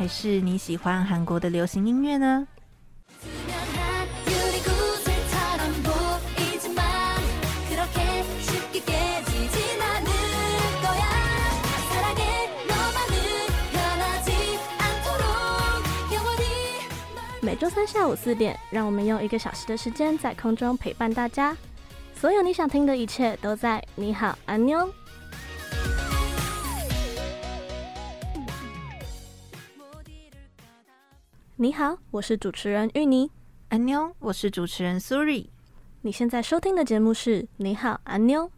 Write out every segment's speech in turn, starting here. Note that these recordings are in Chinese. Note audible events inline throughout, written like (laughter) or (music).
还是你喜欢韩国的流行音乐呢？周三下午四点，让我们用一个小时的时间在空中陪伴大家。所有你想听的一切都在你好，安妞。你好，我是主持人芋泥。安妞，我是主持人苏瑞。你现在收听的节目是你好，安妞。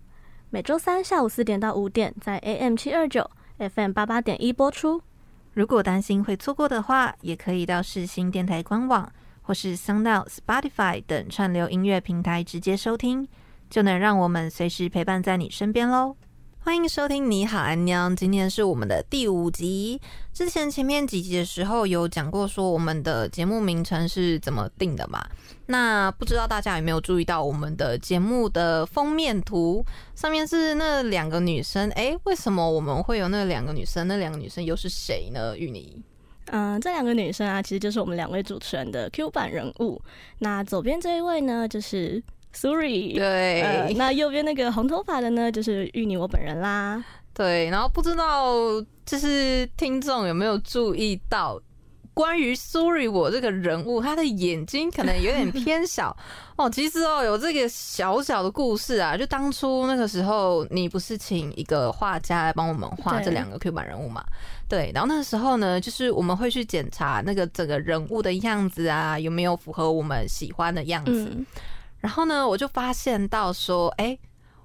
每周三下午四点到五点，在 AM 七二九 FM 八八点一播出。如果担心会错过的话，也可以到世新电台官网或是 SoundOut、Spotify 等串流音乐平台直接收听，就能让我们随时陪伴在你身边喽。欢迎收听你好，安妞。今天是我们的第五集。之前前面几集的时候有讲过，说我们的节目名称是怎么定的嘛？那不知道大家有没有注意到我们的节目的封面图上面是那两个女生？诶，为什么我们会有那两个女生？那两个女生又是谁呢？芋泥？嗯，这两个女生啊，其实就是我们两位主持人的 Q 版人物。那左边这一位呢，就是。Sorry，对、呃，那右边那个红头发的呢，就是芋泥我本人啦。对，然后不知道就是听众有没有注意到，关于 Sorry 我这个人物，他的眼睛可能有点偏小 (laughs) 哦。其实哦，有这个小小的故事啊，就当初那个时候，你不是请一个画家来帮我们画这两个 Q 版人物嘛？对，对，然后那个时候呢，就是我们会去检查那个整个人物的样子啊，有没有符合我们喜欢的样子。嗯然后呢，我就发现到说，哎，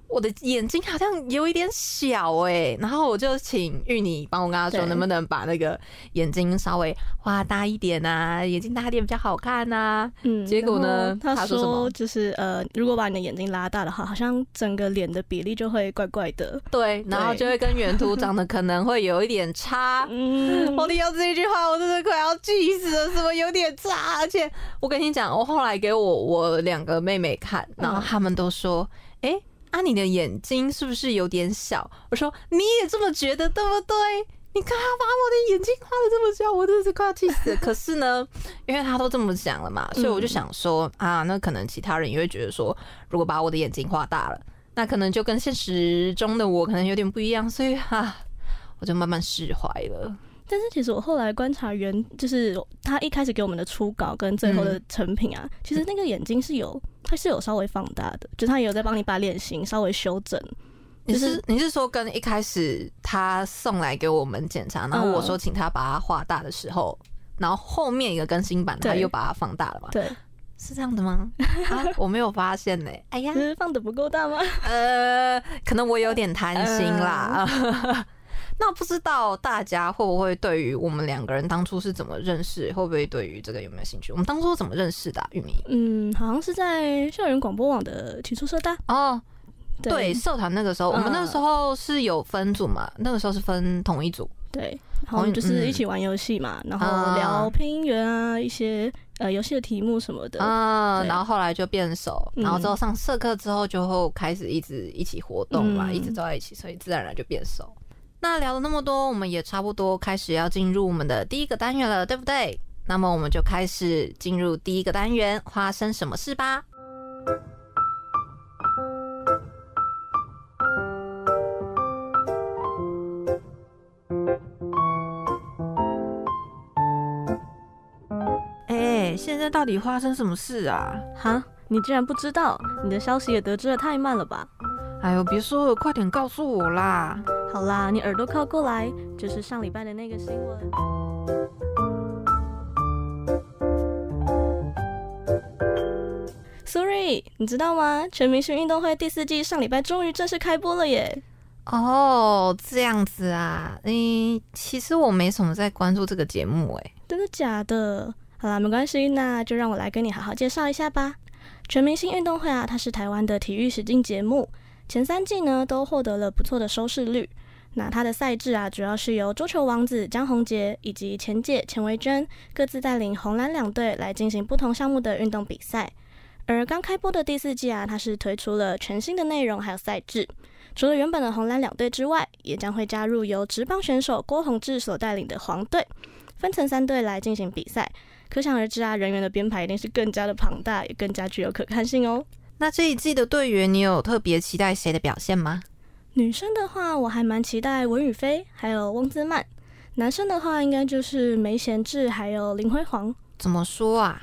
我的眼睛好像有一点小哎，然后我就请芋泥帮我跟他说，能不能把那个眼睛稍微画大一点啊，眼睛大一点比较好看啊。嗯，结果呢，他说？就是呃，如果把你的眼睛拉大的话，好像整个脸的比例就会怪怪的。对，然后就会跟原图长得可能会有一点差。嗯，我听到这一句话，我真的快要气死了，什么有点差？而且我跟你讲，我后来给我我两个妹妹看，然后他们都说，哎、嗯。啊，你的眼睛是不是有点小？我说你也这么觉得，对不对？你看他把我的眼睛画的这么小，我真的是快要气死了。(laughs) 可是呢，因为他都这么讲了嘛，所以我就想说啊，那可能其他人也会觉得说，如果把我的眼睛画大了，那可能就跟现实中的我可能有点不一样，所以啊，我就慢慢释怀了。但是其实我后来观察原，就是他一开始给我们的初稿跟最后的成品啊，嗯、其实那个眼睛是有，他是有稍微放大的，就他有在帮你把脸型稍微修整。你是你是说跟一开始他送来给我们检查，然后我说请他把它画大的时候，嗯、然后后面一个更新版他又把它放大了嘛？对，是这样的吗？啊，(laughs) 我没有发现呢、欸。哎呀，(laughs) 是放的不够大吗？呃，可能我有点贪心啦。呃 (laughs) 那不知道大家会不会对于我们两个人当初是怎么认识，会不会对于这个有没有兴趣？我们当初怎么认识的、啊？芋泥，嗯，好像是在校园广播网的起初社大哦。对，对社团那个时候，我们那个时候是有分组嘛？那个时候是分同一组，对，然后就是一起玩游戏嘛，然后聊配音员啊，一些呃游戏的题目什么的啊，然后后来就变熟，然后之后上社课之后就开始一直一起活动嘛，一直走在一起，所以自然而然就变熟。那聊了那么多，我们也差不多开始要进入我们的第一个单元了，对不对？那么我们就开始进入第一个单元，发生什么事吧？哎，现在到底发生什么事啊？哈，你竟然不知道？你的消息也得知的太慢了吧？哎呦，别说了，快点告诉我啦！好啦，你耳朵靠过来，就是上礼拜的那个新闻。Sorry，你知道吗？全明星运动会第四季上礼拜终于正式开播了耶！哦，这样子啊，你其实我没什么在关注这个节目哎，真的假的？好啦，没关系，那就让我来跟你好好介绍一下吧。全明星运动会啊，它是台湾的体育实境节目，前三季呢都获得了不错的收视率。那它的赛制啊，主要是由桌球王子江宏杰以及前姐钱维娟各自带领红蓝两队来进行不同项目的运动比赛。而刚开播的第四季啊，它是推出了全新的内容还有赛制，除了原本的红蓝两队之外，也将会加入由职棒选手郭泓志所带领的黄队，分成三队来进行比赛。可想而知啊，人员的编排一定是更加的庞大，也更加具有可看性哦。那这一季的队员，你有特别期待谁的表现吗？女生的话，我还蛮期待文宇飞，还有翁姿曼；男生的话，应该就是梅贤志，还有林辉煌。怎么说啊？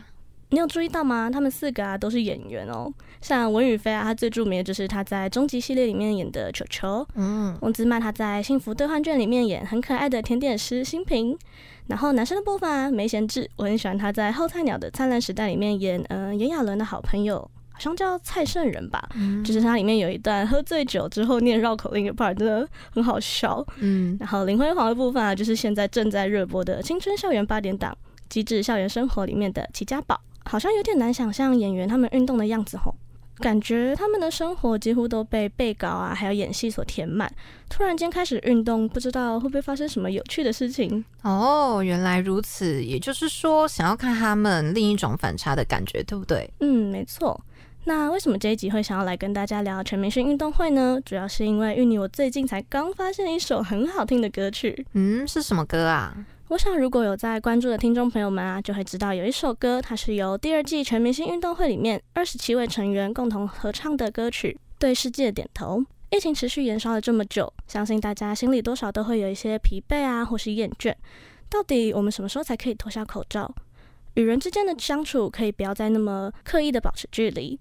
你有注意到吗？他们四个啊都是演员哦。像文宇飞啊，他最著名的就是他在终极系列里面演的球球。嗯。翁姿曼他在幸福兑换券里面演很可爱的甜点师新平。然后男生的部分啊，梅贤志，我很喜欢他在后菜鸟的灿烂时代里面演嗯炎亚纶的好朋友。好像叫蔡圣人吧，嗯，就是它里面有一段喝醉酒之后念绕口令的 part，真的很好笑。嗯，然后林辉煌的部分啊，就是现在正在热播的青春校园八点档《机智校园生活》里面的齐家宝，好像有点难想象演员他们运动的样子吼，感觉他们的生活几乎都被背稿啊还有演戏所填满，突然间开始运动，不知道会不会发生什么有趣的事情。哦，原来如此，也就是说想要看他们另一种反差的感觉，对不对？嗯，没错。那为什么这一集会想要来跟大家聊全明星运动会呢？主要是因为芋泥我最近才刚发现一首很好听的歌曲。嗯，是什么歌啊？我想如果有在关注的听众朋友们啊，就会知道有一首歌，它是由第二季全明星运动会里面二十七位成员共同合唱的歌曲《对世界点头》。疫情持续延烧了这么久，相信大家心里多少都会有一些疲惫啊，或是厌倦。到底我们什么时候才可以脱下口罩？与人之间的相处可以不要再那么刻意的保持距离？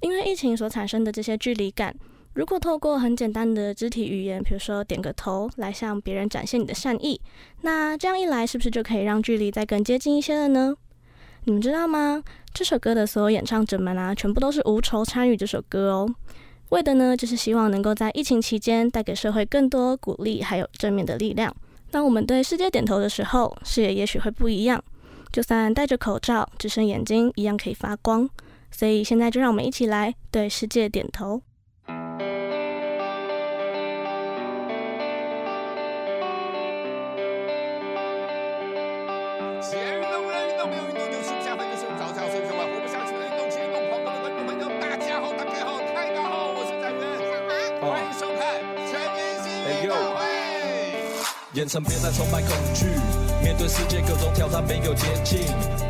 因为疫情所产生的这些距离感，如果透过很简单的肢体语言，比如说点个头来向别人展现你的善意，那这样一来，是不是就可以让距离再更接近一些了呢？你们知道吗？这首歌的所有演唱者们啊，全部都是无酬参与这首歌哦，为的呢，就是希望能够在疫情期间带给社会更多鼓励，还有正面的力量。当我们对世界点头的时候，视野也许会不一样，就算戴着口罩，只剩眼睛一样可以发光。所以现在就让我们一起来对世界点头。眼神别再充满恐惧。面对世界各种挑战，没有捷径，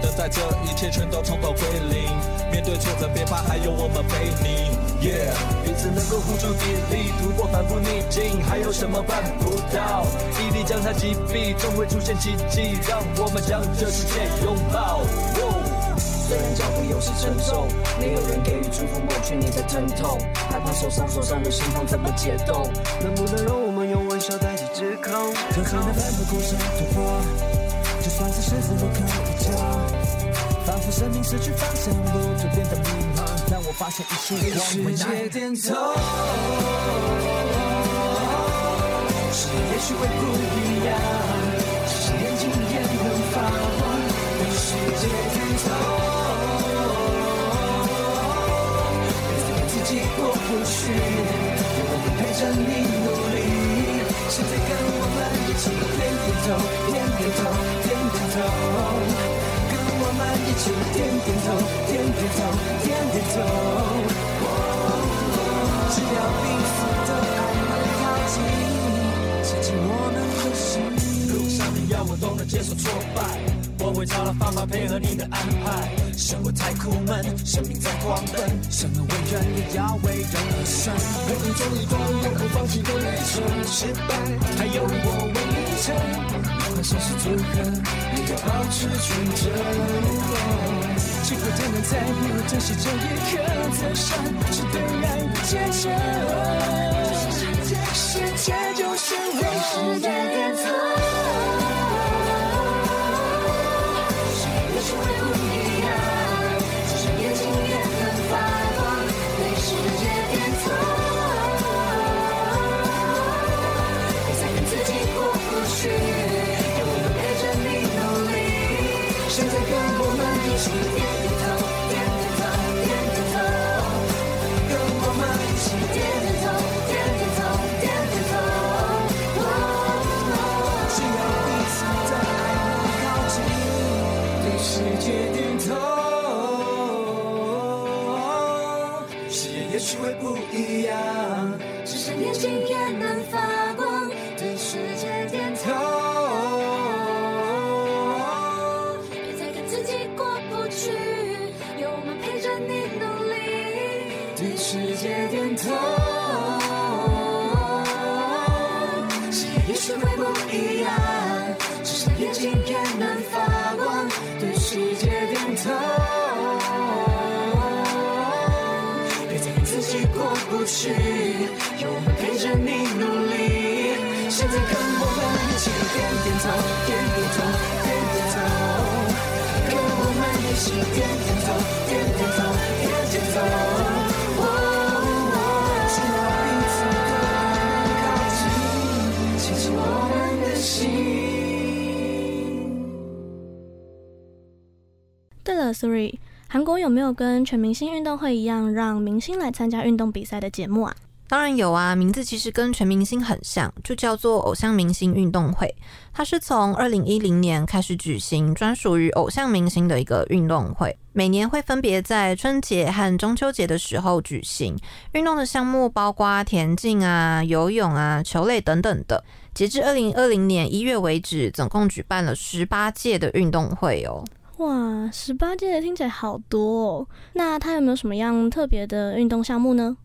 等待这一切全都从头归零。面对挫折别怕，还有我们陪你。Yeah，彼此能够互助砥砺，突破反复逆境，还有什么办不到？屹立江山击毙，终会出现奇迹，让我们将这世界拥抱。虽然脚步有时沉重，没有人给予祝福，抹去你的疼痛，害怕受伤，受伤的心痛怎么解冻？能不能控？就算那半途故事突破，就算是十字路口一角，仿佛生命失去方向，路就变得迷茫。让我发现一切对世界点头，视野也许会不一样，只是眼睛也能发光。对世界点头。过不去，有我们陪着你努力。现在跟我们头，点点头，点点头。跟我们一起点点头，点点头，点点头。只要彼此的爱能靠近，牵紧我们的心。路上你要我懂得接受挫败。我会找到方法配合你的安排。生活太苦闷，生命在狂奔，生而为人也要为人而生。人生中一段永不放弃的旅程，失败还有我为你撑。不管生死如何，也要保持纯真。尽管天南在你我珍惜这一刻，走上是对爱的虔诚。世界就是我的对了，Suri，韩国有没有跟全明星运动会一样，让明星来参加运动比赛的节目啊？当然有啊，名字其实跟全明星很像，就叫做偶像明星运动会。它是从二零一零年开始举行，专属于偶像明星的一个运动会。每年会分别在春节和中秋节的时候举行。运动的项目包括田径啊、游泳啊、球类等等的。截至二零二零年一月为止，总共举办了十八届的运动会哦。哇，十八届的听起来好多哦。那它有没有什么样特别的运动项目呢？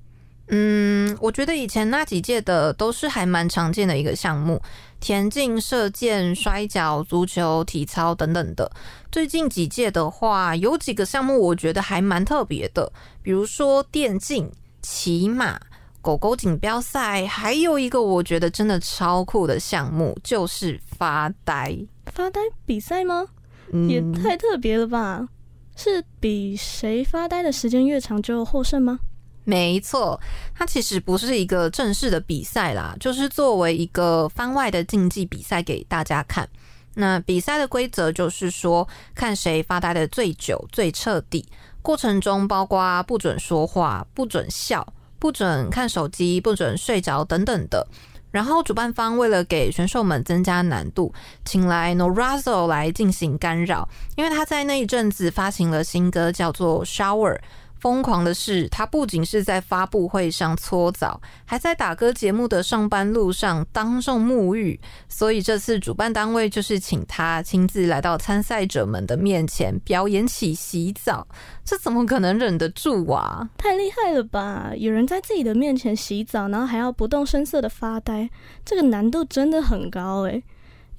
嗯，我觉得以前那几届的都是还蛮常见的一个项目，田径、射箭、摔跤、足球、体操等等的。最近几届的话，有几个项目我觉得还蛮特别的，比如说电竞、骑马、狗狗锦标赛，还有一个我觉得真的超酷的项目，就是发呆。发呆比赛吗？嗯，也太特别了吧？是比谁发呆的时间越长就获胜吗？没错，它其实不是一个正式的比赛啦，就是作为一个番外的竞技比赛给大家看。那比赛的规则就是说，看谁发呆的最久、最彻底。过程中包括不准说话、不准笑、不准看手机、不准睡着等等的。然后主办方为了给选手们增加难度，请来 Norazo 来进行干扰，因为他在那一阵子发行了新歌，叫做 Shower。疯狂的是，他不仅是在发布会上搓澡，还在打歌节目的上班路上当众沐浴。所以这次主办单位就是请他亲自来到参赛者们的面前表演起洗澡，(laughs) 这怎么可能忍得住啊？太厉害了吧！有人在自己的面前洗澡，然后还要不动声色的发呆，这个难度真的很高诶。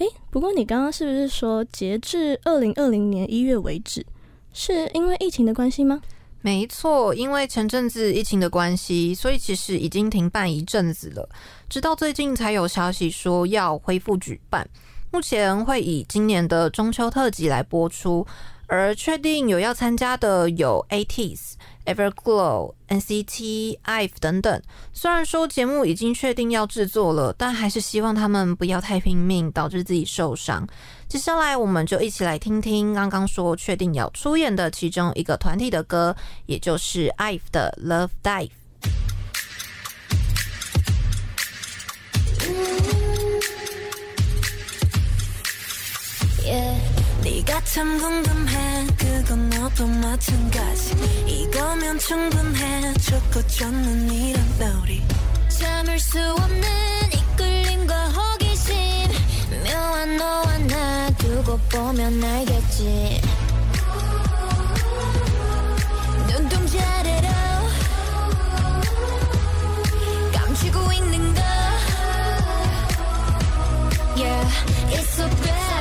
诶，不过你刚刚是不是说截至二零二零年一月为止，是因为疫情的关系吗？没错，因为前阵子疫情的关系，所以其实已经停办一阵子了。直到最近才有消息说要恢复举办，目前会以今年的中秋特辑来播出。而确定有要参加的有 ATS、Everglow、NCT、IVE 等等。虽然说节目已经确定要制作了，但还是希望他们不要太拼命，导致自己受伤。接下来我们就一起来听听刚刚说确定要出演的其中一个团体的歌，也就是 IVE 的 Love Dive。 네가 참 궁금해. 그건 너도 마찬가지. 이거면 충분해. 좋고 좋는 이런 우리. 참을 수 없는 이끌림과 호기심. 묘한 너와 나 두고 보면 알겠지. 눈동자래로 감추고 있는 거. Yeah, it's so bad,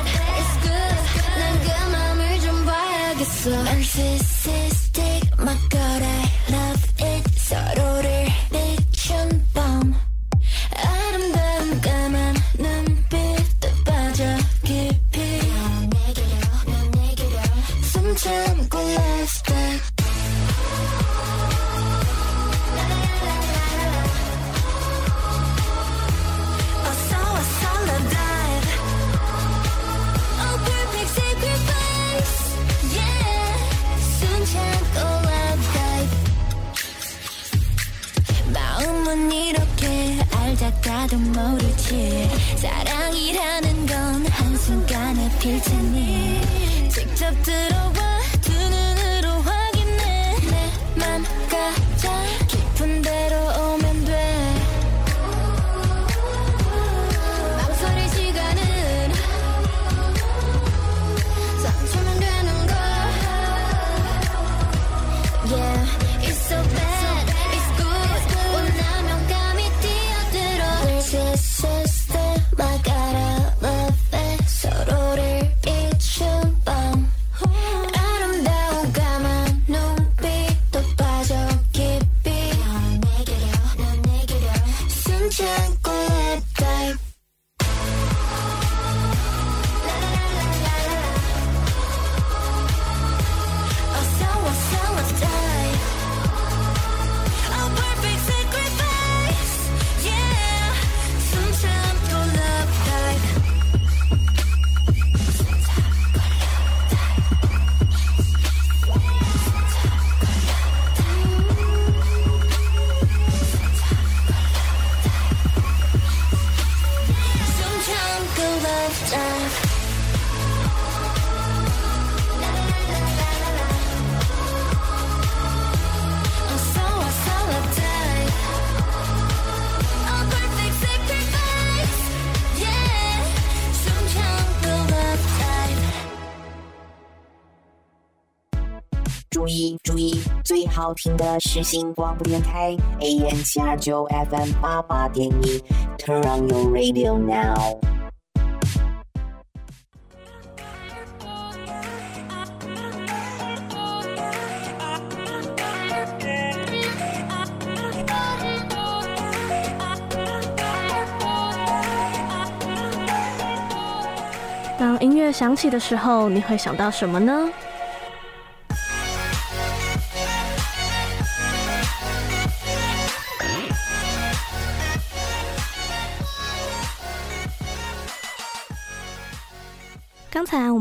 있어 narcissistic my god 나도 모르지. 사랑이라는 건 한순간에 필 테니 직접 들어와 好听的是新广播电台 AM 七二九 FM 八八点一，Turn on your radio now。当音乐响起的时候，你会想到什么呢？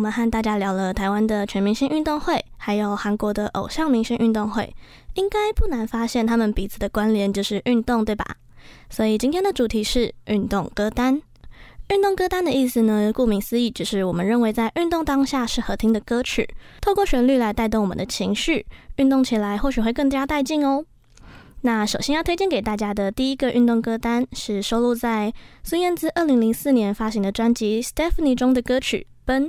我们和大家聊了台湾的全明星运动会，还有韩国的偶像明星运动会，应该不难发现他们彼此的关联就是运动，对吧？所以今天的主题是运动歌单。运动歌单的意思呢，顾名思义，就是我们认为在运动当下适合听的歌曲，透过旋律来带动我们的情绪，运动起来或许会更加带劲哦。那首先要推荐给大家的第一个运动歌单是收录在孙燕姿二零零四年发行的专辑《Stephanie》中的歌曲《奔》。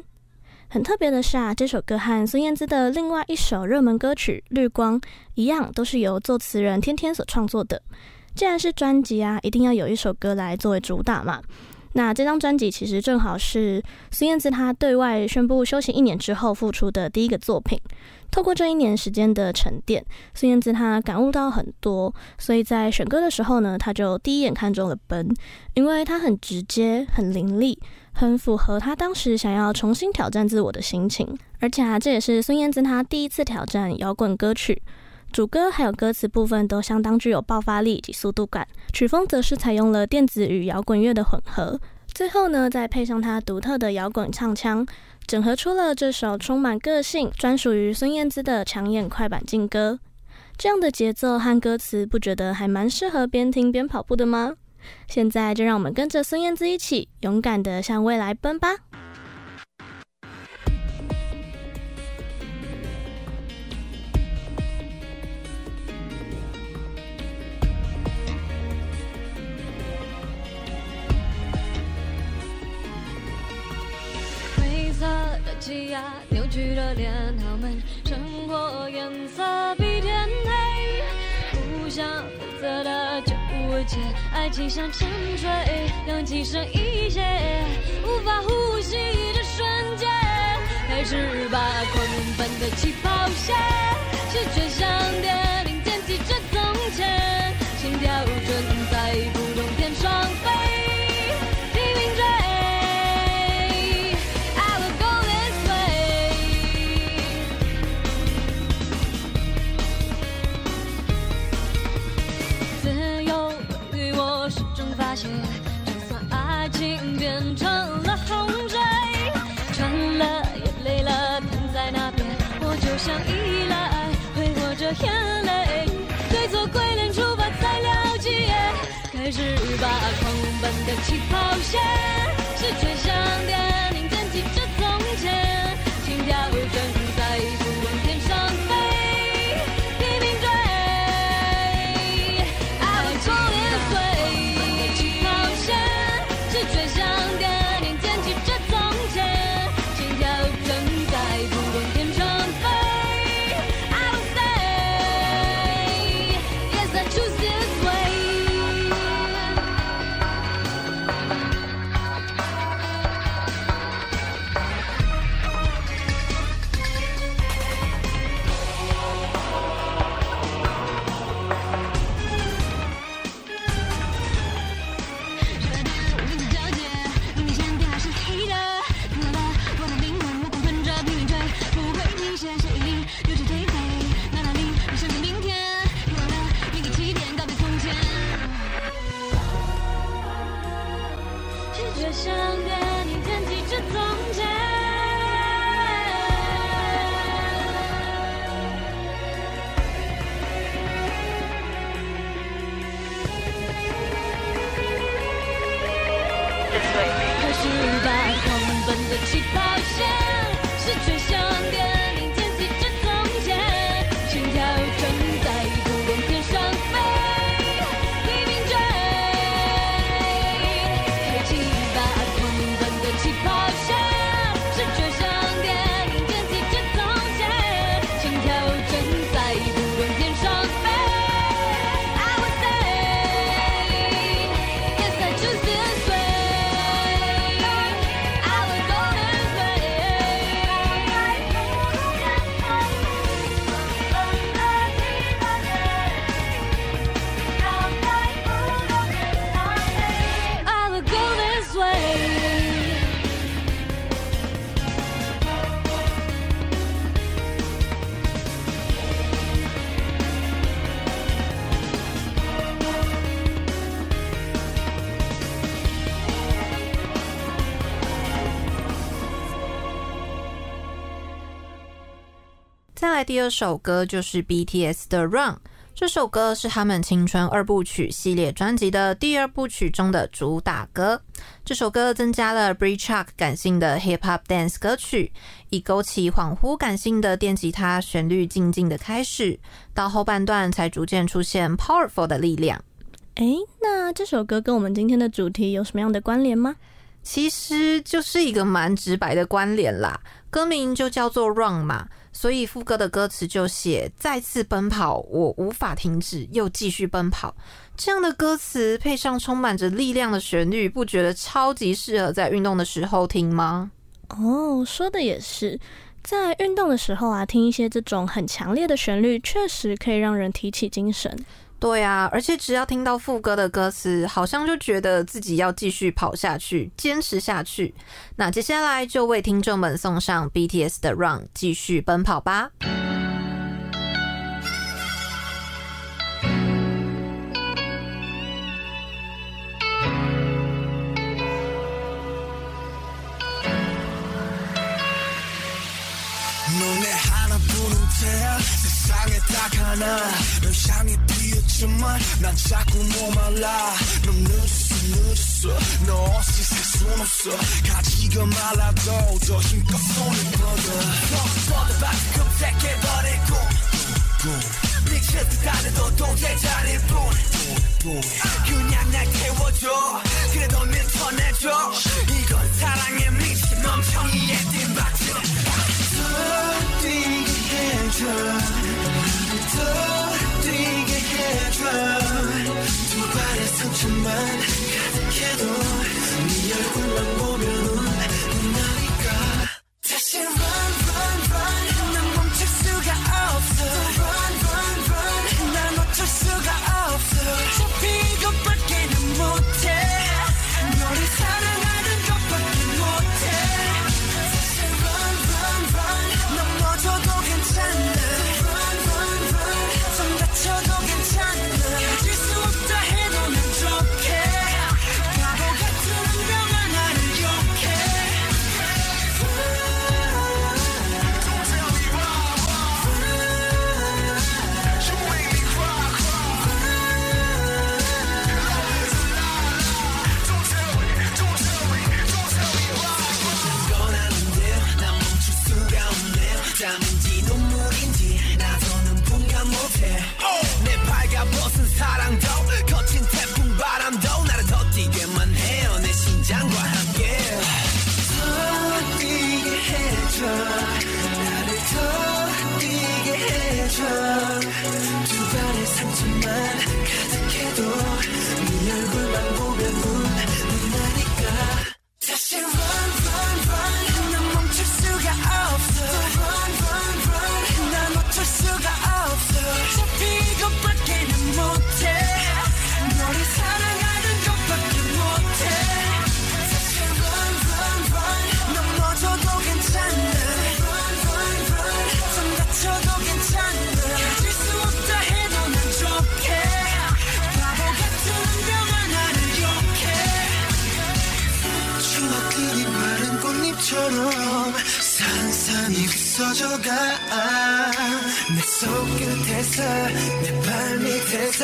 很特别的是啊，这首歌和孙燕姿的另外一首热门歌曲《绿光》一样，都是由作词人天天所创作的。既然是专辑啊，一定要有一首歌来作为主打嘛。那这张专辑其实正好是孙燕姿她对外宣布休息一年之后复出的第一个作品。透过这一年时间的沉淀，孙燕姿她感悟到很多，所以在选歌的时候呢，她就第一眼看中了《奔》，因为它很直接、很凌厉，很符合他当时想要重新挑战自我的心情。而且啊，这也是孙燕姿她第一次挑战摇滚歌曲。主歌还有歌词部分都相当具有爆发力及速度感，曲风则是采用了电子与摇滚乐的混合，最后呢再配上他独特的摇滚唱腔，整合出了这首充满个性、专属于孙燕姿的抢眼快板劲歌。这样的节奏和歌词，不觉得还蛮适合边听边跑步的吗？现在就让我们跟着孙燕姿一起勇敢地向未来奔吧！灰色的气压扭曲了脸，他们生活颜色比天，互相负责的就无解，爱情像沉睡，氧气剩一些，无法呼吸的瞬间，开始吧狂奔的起跑线，视觉好像第二首歌就是 BTS 的《Run》，这首歌是他们青春二部曲系列专辑的第二部曲中的主打歌。这首歌增加了 Breach Chuck 感性的 Hip Hop Dance 歌曲，以勾起恍惚感性的电吉他旋律静静的开始，到后半段才逐渐出现 Powerful 的力量。诶，那这首歌跟我们今天的主题有什么样的关联吗？其实就是一个蛮直白的关联啦，歌名就叫做 Run 嘛，所以副歌的歌词就写再次奔跑，我无法停止，又继续奔跑。这样的歌词配上充满着力量的旋律，不觉得超级适合在运动的时候听吗？哦，说的也是，在运动的时候啊，听一些这种很强烈的旋律，确实可以让人提起精神。对啊，而且只要听到副歌的歌词，好像就觉得自己要继续跑下去，坚持下去。那接下来就为听众们送上 BTS 的《Run》，继续奔跑吧。 피었지만 난 자꾸 목말라. 넌 늦었어 늦었어. 너 없이 살순 없어. 가지가 말라도 더 힘껏 손을 뻗어. 뻗어봐 검색해버리고. 미쳤다 해도 도대자릴 뿐 그냥 날 태워줘. 그래 너는 전해줘. 이건 사랑에 미친 멍청이의 뒷받침. 더 뛰게 해줘 가득해도 네 얼굴만 보 해줘. 나를 더 뛰게 해줘. 두 발의 상처만 가득해도 네 얼굴만 보 부서져가. 내 손끝에서 내 발밑에서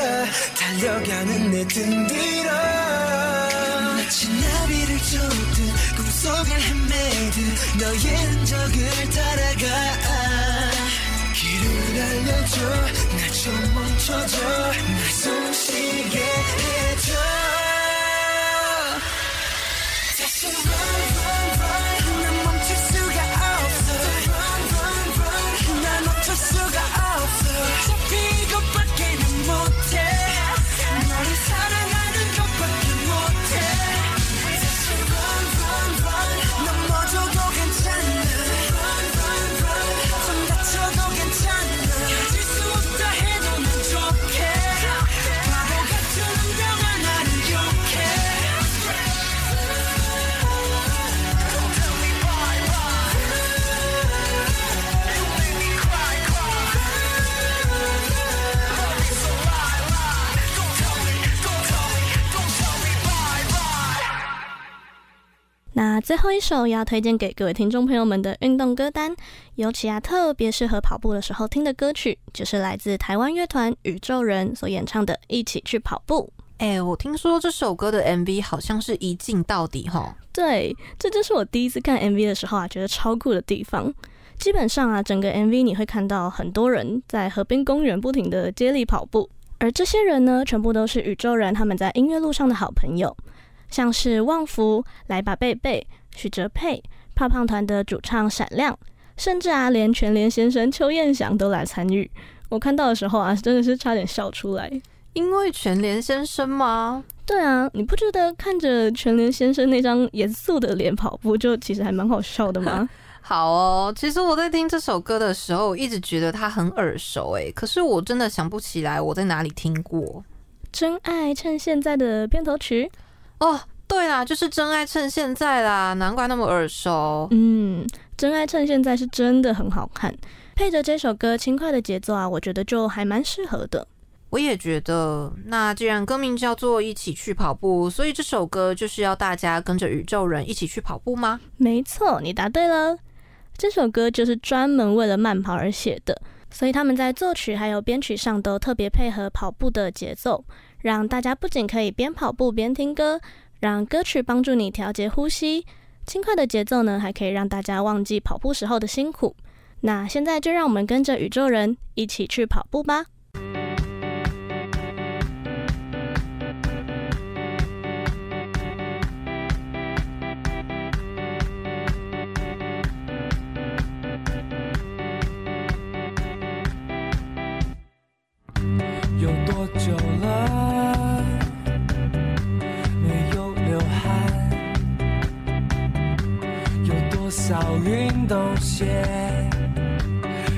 달려가는 내 등 뒤로 마치 나비를 쫓듯 꿈속을 헤매듯 너의 흔적을 따라가. 길을 알려줘 날좀 멈춰줘 날 숨쉬게 해줘 那最后一首要推荐给各位听众朋友们的运动歌单，尤其啊特别适合跑步的时候听的歌曲，就是来自台湾乐团宇宙人所演唱的《一起去跑步》。哎、欸，我听说这首歌的 MV 好像是一镜到底哈。对，这就是我第一次看 MV 的时候啊，觉得超酷的地方。基本上啊，整个 MV 你会看到很多人在河滨公园不停的接力跑步，而这些人呢，全部都是宇宙人他们在音乐路上的好朋友。像是旺福、来吧贝贝、许哲佩、胖胖团的主唱闪亮，甚至啊，连全联先生邱彦祥都来参与。我看到的时候啊，真的是差点笑出来。因为全联先生吗？对啊，你不觉得看着全联先生那张严肃的脸跑步，就其实还蛮好笑的吗？(laughs) 好哦，其实我在听这首歌的时候，一直觉得它很耳熟诶，可是我真的想不起来我在哪里听过。真爱趁现在的片头曲。哦，对啦，就是真爱趁现在啦，难怪那么耳熟。嗯，真爱趁现在是真的很好看，配着这首歌轻快的节奏啊，我觉得就还蛮适合的。我也觉得，那既然歌名叫做一起去跑步，所以这首歌就是要大家跟着宇宙人一起去跑步吗？没错，你答对了。这首歌就是专门为了慢跑而写的，所以他们在作曲还有编曲上都特别配合跑步的节奏。让大家不仅可以边跑步边听歌，让歌曲帮助你调节呼吸，轻快的节奏呢，还可以让大家忘记跑步时候的辛苦。那现在就让我们跟着宇宙人一起去跑步吧。有多久了多少运动鞋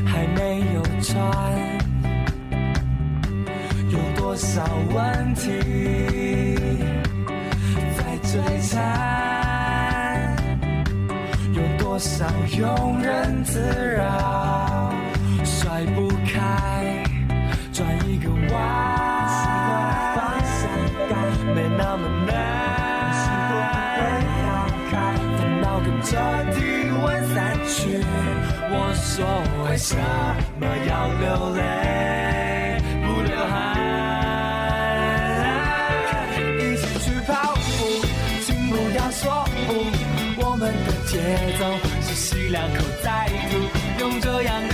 还没有穿？有多少问题在追缠？有多少庸人自扰甩不开？转一个弯，说为什么要流泪不流汗？一起去跑步，请不要说不，我们的节奏是吸两口再吐，用这样。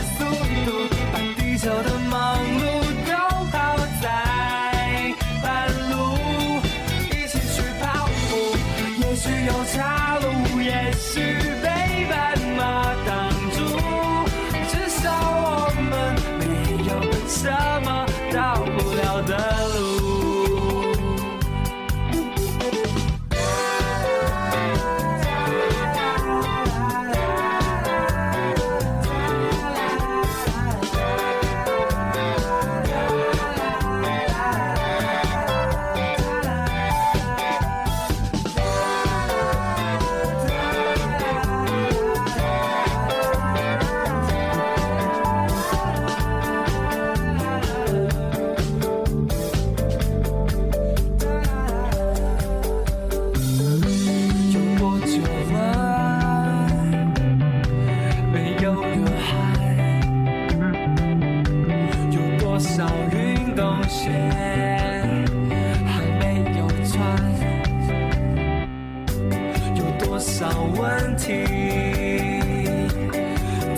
找问题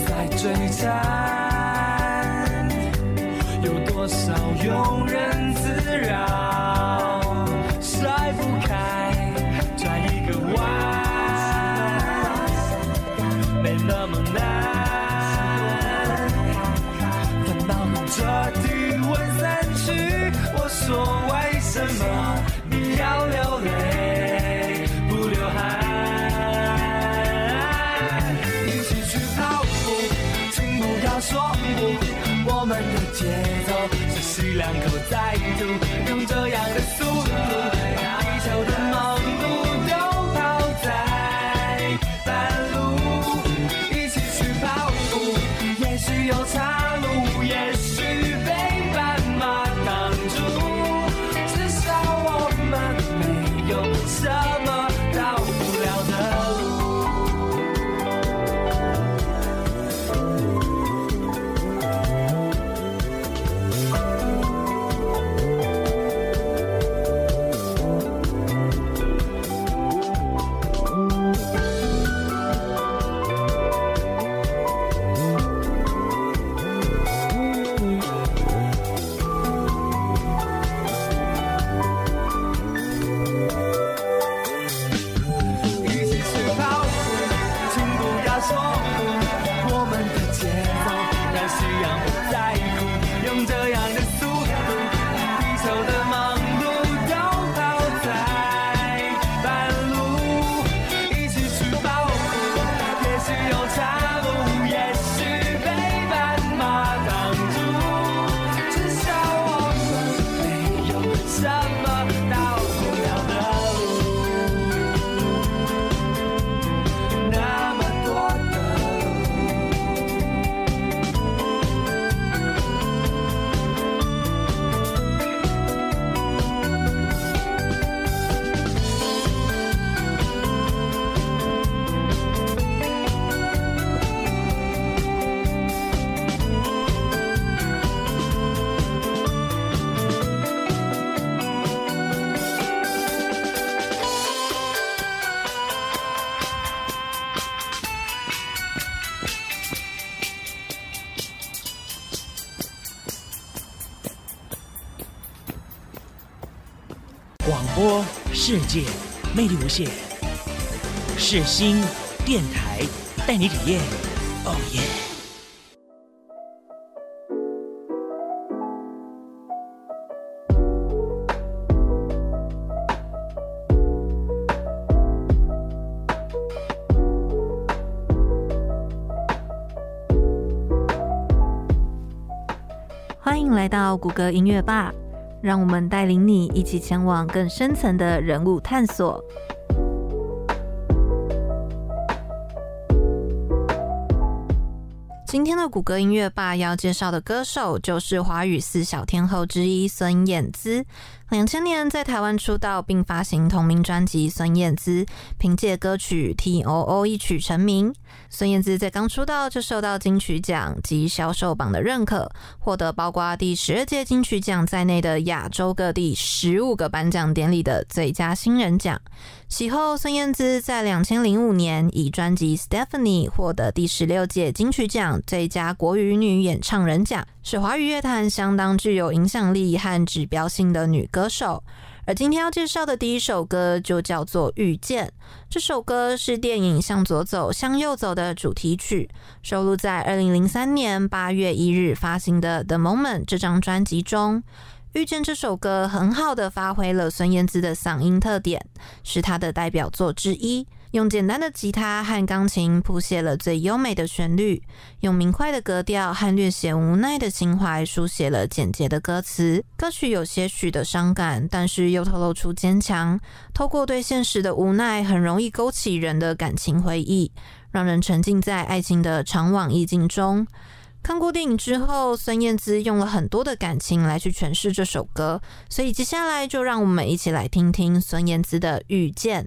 在追查，两口世界魅力无限，世新电台带你体验。哦耶！欢迎来到谷歌音乐吧，让我们带领你一起前往更深层的人物探索。今天的谷歌音乐吧要介绍的歌手就是华语四小天后之一孙燕姿。两千年在台湾出道并发行同名专辑，孙燕姿凭借歌曲《T O O》一曲成名。孙燕姿在刚出道就受到金曲奖及销售榜的认可，获得包括第十二届金曲奖在内的亚洲各地十五个颁奖典礼的最佳新人奖。其后，孙燕姿在两千零五年以专辑《Stephanie》获得第十六届金曲奖最佳国语女演唱人奖，是华语乐坛相当具有影响力和指标性的女歌歌手。而今天要介绍的第一首歌就叫做《遇见》，这首歌是电影《向左走，向右走》的主题曲，收录在二零零三年八月一日发行的《The Moment》这张专辑中。遇见这首歌很好的发挥了孙燕姿的嗓音特点，是她的代表作之一。用简单的吉他和钢琴谱写了最优美的旋律，用明快的格调和略显无奈的情怀书写了简洁的歌词。歌曲有些许的伤感，但是又透露出坚强。透过对现实的无奈，很容易勾起人的感情回忆，让人沉浸在爱情的长网意境中。看过电影之后，孙燕姿用了很多的感情来去诠释这首歌，所以接下来就让我们一起来听听孙燕姿的《遇见》。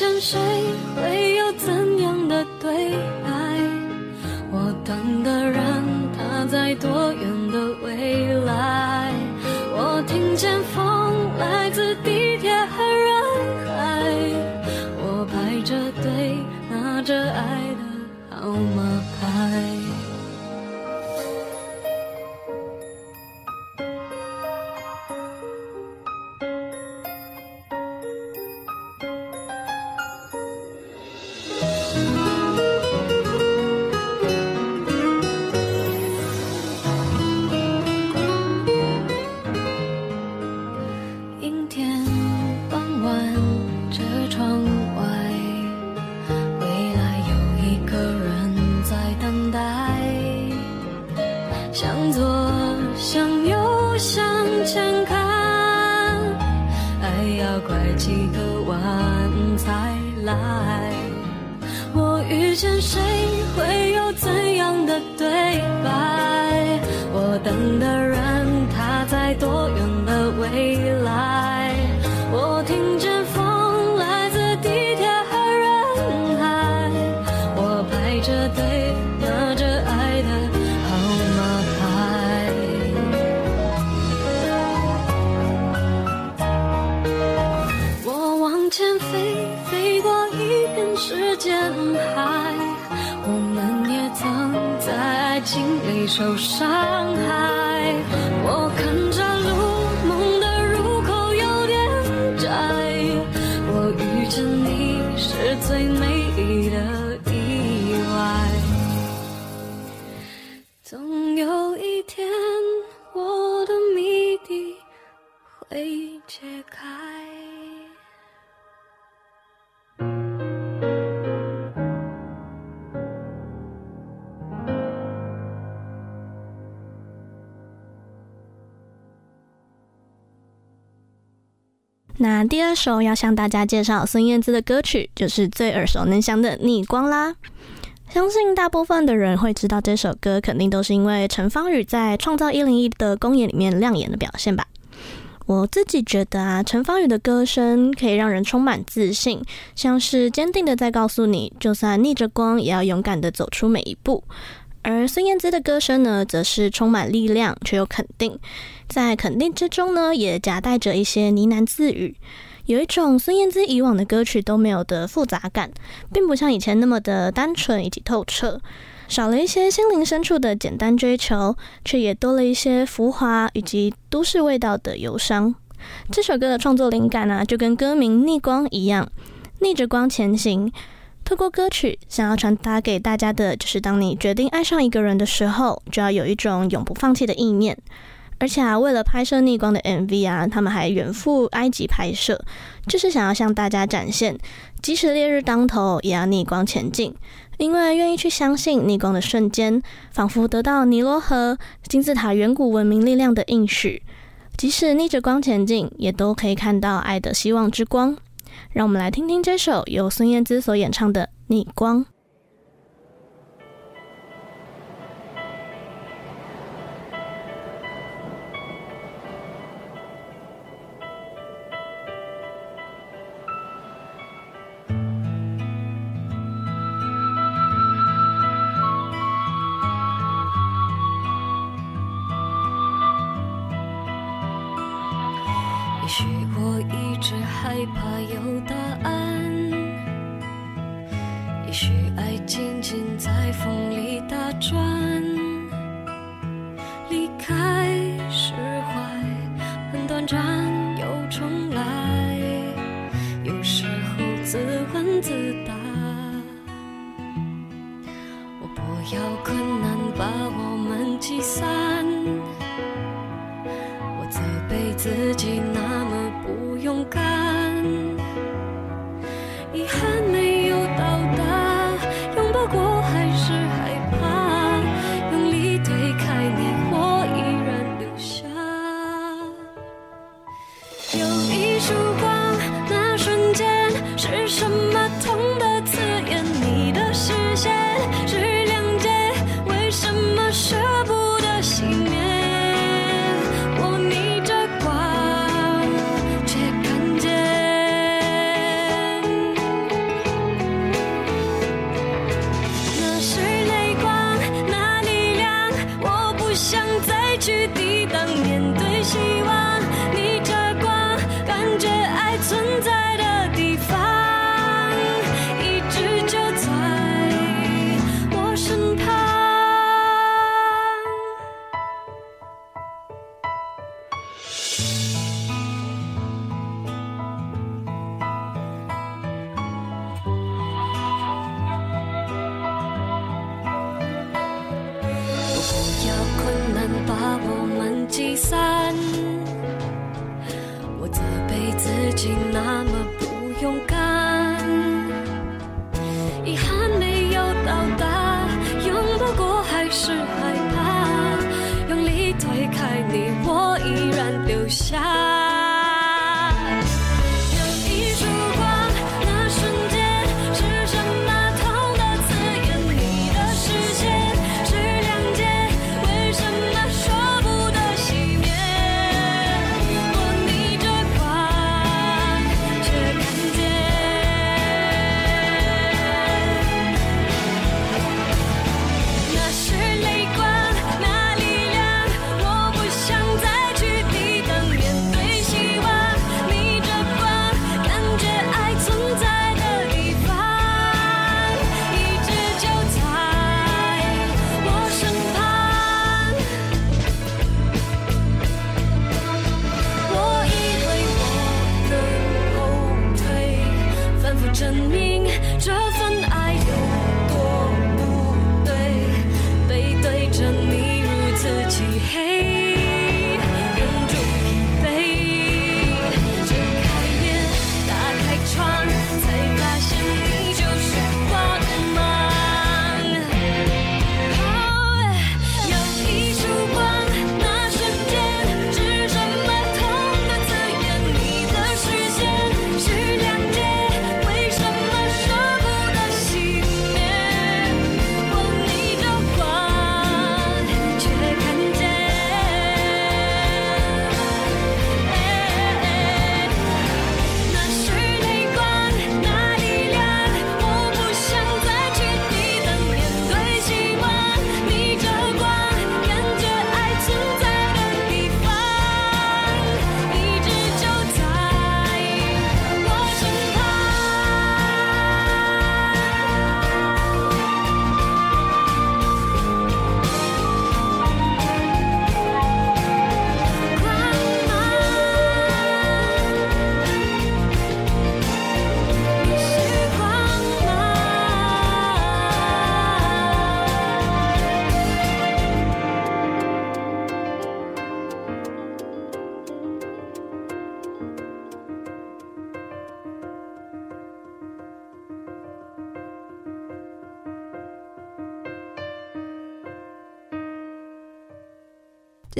见谁，会有怎样的对白？我等的人，他在多远被解开。那第二首要向大家介绍孙燕姿的歌曲，就是最耳熟能详的《逆光》啦。相信大部分的人会知道这首歌，肯定都是因为陈芳语在《创造一零一》的公演里面亮眼的表现吧。我自己觉得啊，陈芳语的歌声可以让人充满自信，像是坚定的在告诉你，就算逆着光，也要勇敢的走出每一步。而孙燕姿的歌声呢，则是充满力量，却又肯定，在肯定之中呢，也夹带着一些呢喃自语，有一种孙燕姿以往的歌曲都没有的复杂感，并不像以前那么的单纯以及透彻，少了一些心灵深处的简单追求，却也多了一些浮华以及都市味道的忧伤。这首歌的创作灵感呢、就跟歌名《逆光》一样，逆着光前行。透过歌曲，想要传达给大家的，就是当你决定爱上一个人的时候，就要有一种永不放弃的意念。而且啊，为了拍摄《逆光》的 MV 啊，他们还远赴埃及拍摄，就是想要向大家展现，即使烈日当头，也要逆光前进。因为愿意去相信逆光的瞬间，仿佛得到尼罗河、金字塔远古文明力量的应许。即使逆着光前进，也都可以看到爱的希望之光。让我们来听听这首由孙燕姿所演唱的《逆光》。也许我一直害怕有答案，也许爱静静在风里打转，离开释怀。很短暂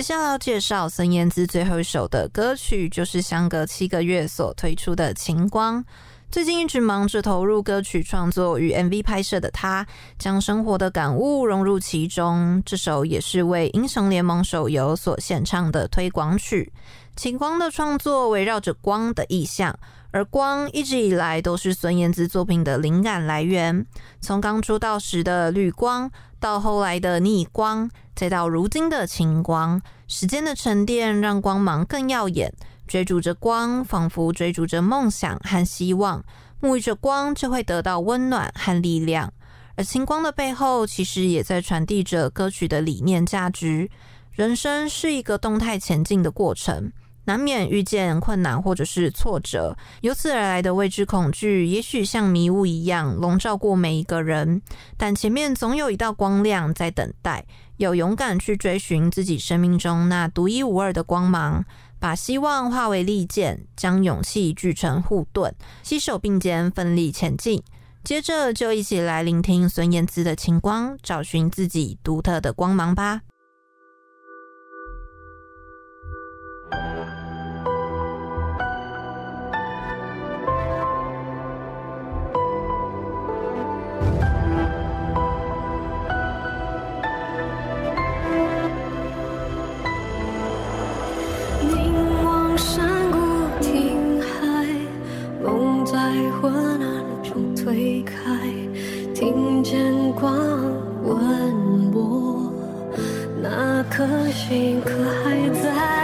接下来要介绍孙燕姿最后一首的歌曲，就是相隔七个月所推出的《晴光》。最近一直忙着投入歌曲创作与 MV 拍摄的她，将生活的感悟融入其中。这首也是为英雄联盟手游所献唱的推广曲。《晴光》的创作围绕着光的意象，而光一直以来都是孙燕姿作品的灵感来源。从刚出道时的绿光，到后来的逆光，再到如今的晴光，时间的沉淀让光芒更耀眼。追逐着光，仿佛追逐着梦想和希望；沐浴着光，就会得到温暖和力量。而青光的背后，其实也在传递着歌曲的理念价值。人生是一个动态前进的过程，难免遇见困难或者是挫折，由此而来的未知恐惧，也许像迷雾一样笼罩过每一个人。但前面总有一道光亮在等待，有勇敢去追寻自己生命中那独一无二的光芒，把希望化为利剑，将勇气聚成护盾，携手并肩奋力前进。接着就一起来聆听孙燕姿的《晴光》，找寻自己独特的光芒吧。凝望山谷，听海，梦在昏暗中推开，听见光问我，那颗心可还在？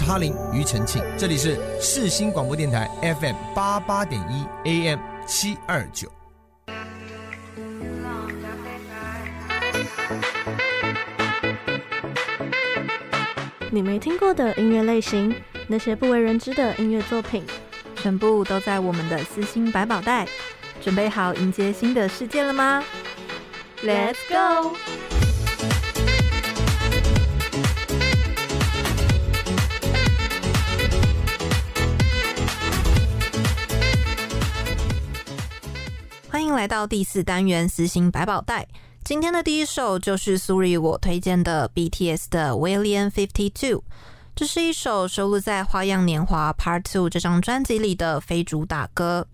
是哈林庾澄庆，这里是世新广播电台 FM 八八点一 AM 七二九。你没听过的音乐类型，那些不为人知的音乐作品，全部都在我们的私心百宝袋，准备好迎接新的世界了吗？Let's go！来到第四单元私心百宝袋。今天的第一首就是苏瑞我推荐的 BTS 的《William Fifty Two》。这是一首收录在《花样年华 Part Two》这张专辑里的非主打歌。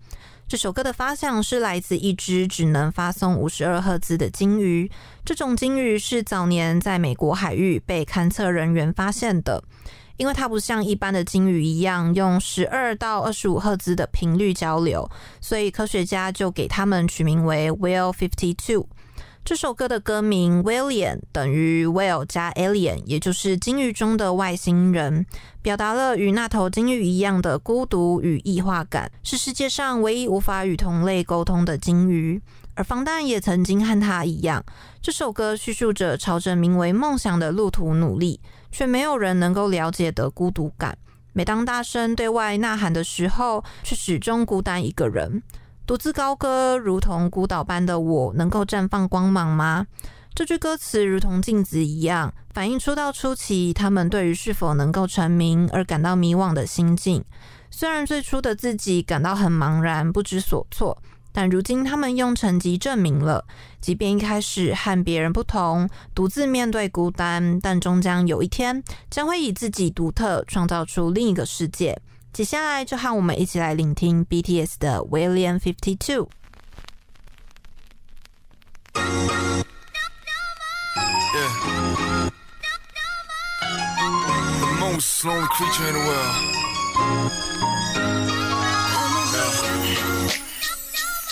这首歌的发想是来自一只只能发送五十二赫兹的鲸鱼。这种鲸鱼是早年在美国海域被勘测人员发现的，因为它不像一般的鲸鱼一样用十二到二十五赫兹的频率交流，所以科学家就给它们取名为 Whale Fifty Two。这首歌的歌名 Whalian 等于 Whale 加 Alien，也就是鲸鱼中的外星人，表达了与那头鲸鱼一样的孤独与异化感，是世界上唯一无法与同类沟通的鲸鱼。而防弹也曾经和他一样。这首歌叙述着朝着名为梦想的路途努力，却没有人能够了解的孤独感。每当大声对外呐喊的时候，却始终孤单一个人。独自高歌，如同孤岛般的我，能够绽放光芒吗？这句歌词如同镜子一样，反映出道初期他们对于是否能够成名而感到迷惘的心境。虽然最初的自己感到很茫然、不知所措，但如今他们用成绩证明了，即便一开始和别人不同，独自面对孤单，但终将有一天，将会以自己独特创造出另一个世界。接下来就和我们一起来聆听 BTS 的 William Fifty Two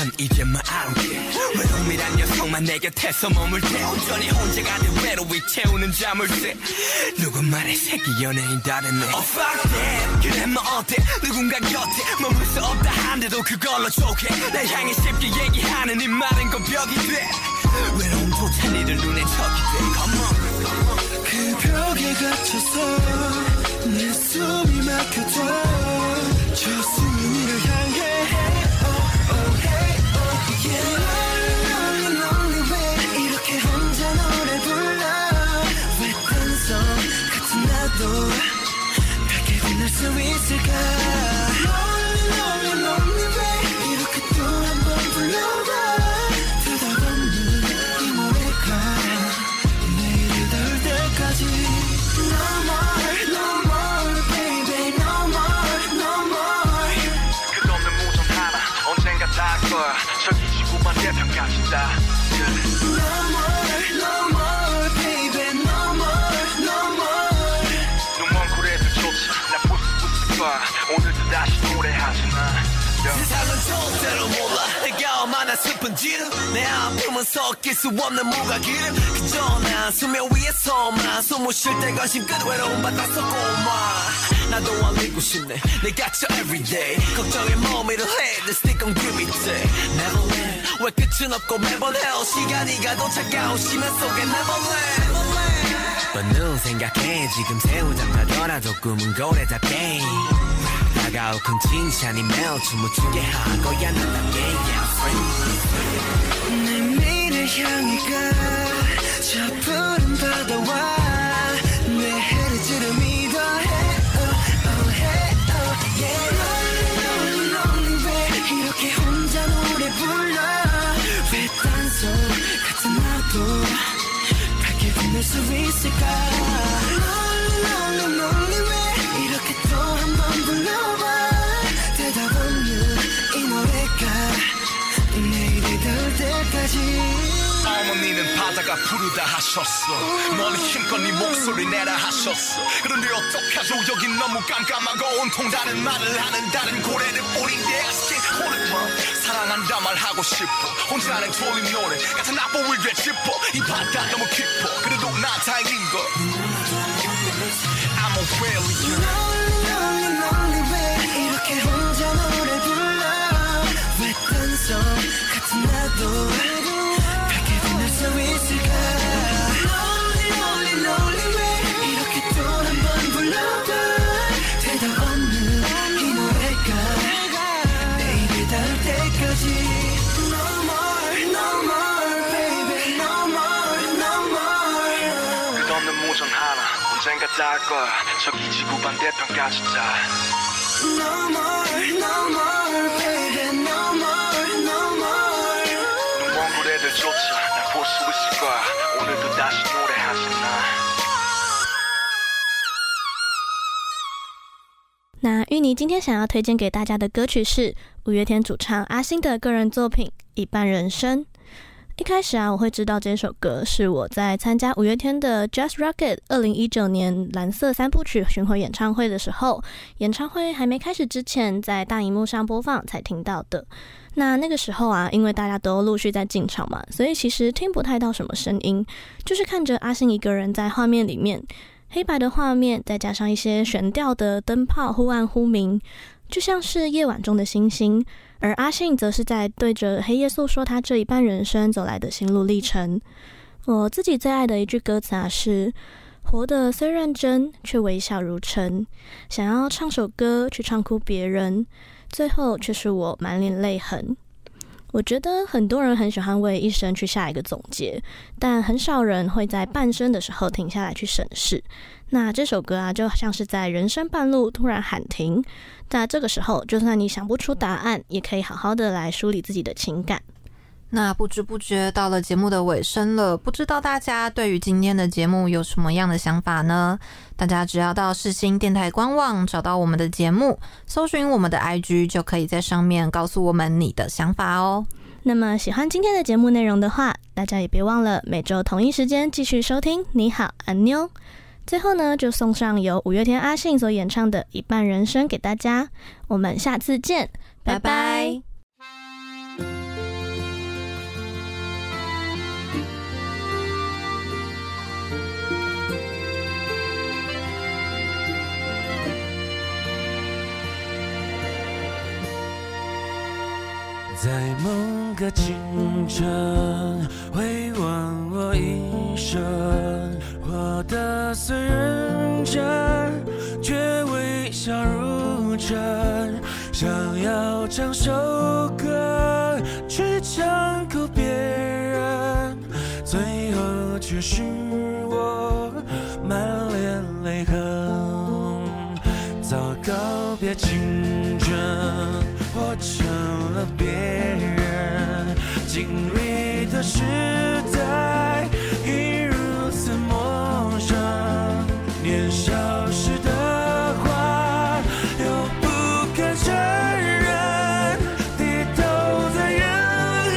뭐가 됐든 이제만 I don't care 외로움이란 녀석만 내 곁에서 머물 때 온전히 혼자가 된 외로움이 채우는 자물쇠. 누구 말에 새끼 연예인 다르네 Oh fuck that. 그래 뭐 어때? 누군가 곁에 머물 수 없다 한데도 그걸로 좋게 날 향해 쉽게 얘기하는 이 말은 건 벽이 돼. 외로움조차 니를 눈에 척이 돼. Come on. 그 벽에 갇혀서 내 숨이 막혀져 저 수민이를 향해 to reach the girl. 내가 얼마나 슬픈지를 내 아픔은 섞일 수 없는 무가기를 그저 난 수면 위에서만 숨을 쉴 때 관심 끝 외로움 받아서 고마. 나도 알리고 싶네. 내가 저 everyday 걱정에 머미를 해. Let's stick on give it Never land 왜 끝은 없고 매번 해요 시간이 가도 차가운 심연 속에 never land 뻔는 생각해. 지금 새우장사더라도 꿈은 고래잡게 다가올 큰 칭찬이 매우 춤을 추게 할 거야 난 나게 yeah, 내 미래 향해 가저 푸른 바다와 내 해를 찌르미 어, 어, 어, 같은 나도 밝게 빛날 수 있을까? 바다가 부르다 하셨어 멀리 힘껏 네 목소리 내라 하셨어 그런데 어떡하죠? 여긴 너무 깜깜하고 온통 다른 말을 하는 다른 고래들 뿐인데 Still hold it 사랑한다 말하고 싶어. 혼자는 졸린 노래. 같은 나보을 되짚어. 이 바다 너무 깊어. 그래도 나 다행인 걸 I'm a way 이렇게 혼자 노래 불러. 왜 단성 같은 나도 언젠가 닿을 거야 저기 지구 반대편까지 다 No more, no more, baby, no more, no more. 눈먼 무대들조차 날 볼 수 있을 거야 오늘도 다시 노래하지 나 那芋泥今天想要推荐给大家的歌曲是五月天主唱阿信的个人作品《一半人生》。 一开始啊，我会知道这首歌是我在参加五月天的 Just Rocket 二零一九年蓝色三部曲巡回演唱会的时候，演唱会还没开始之前，在大荧幕上播放才听到的。那那个时候啊，因为大家都陆续在进场嘛，所以其实听不太到什么声音，就是看着阿信一个人在画面里面。黑白的画面，再加上一些悬吊的灯泡忽暗忽明，就像是夜晚中的星星。而阿信则是在对着黑夜诉说他这一半人生走来的心路历程。我自己最爱的一句歌词啊是：“活得虽认真，却微笑如尘。想要唱首歌去唱哭别人，最后却是我满脸泪痕。”我觉得很多人很喜欢为一生去下一个总结，但很少人会在半生的时候停下来去审视。那这首歌啊，就像是在人生半路突然喊停。那这个时候，就算你想不出答案，也可以好好的来梳理自己的情感。那不知不觉到了节目的尾声了，不知道大家对于今天的节目有什么样的想法呢？大家只要到世新电台官网找到我们的节目，搜寻我们的 IG，就可以在上面告诉我们你的想法哦。那么喜欢今天的节目内容的话，大家也别忘了每周同一时间继续收听。你好，安妞。最后呢，就送上由五月天阿信所演唱的《一半人生》给大家。我们下次见，拜拜。在某个清晨，回望我一生，活得虽认真，却微笑如尘。想要唱首歌，去唱哭别人，最后却是我满脸泪痕。早告别青春。活成了别人，经历的时代已如此陌生。年少时的话又不敢承认，低头在人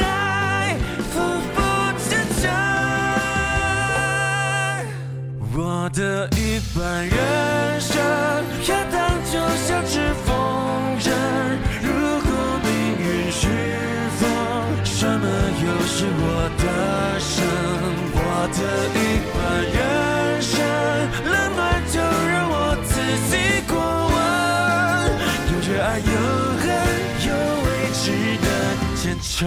海匍匐坚强。我的一半人这一把人生，冷暖就让我自己过问。有热爱，有恨，有未知的前程。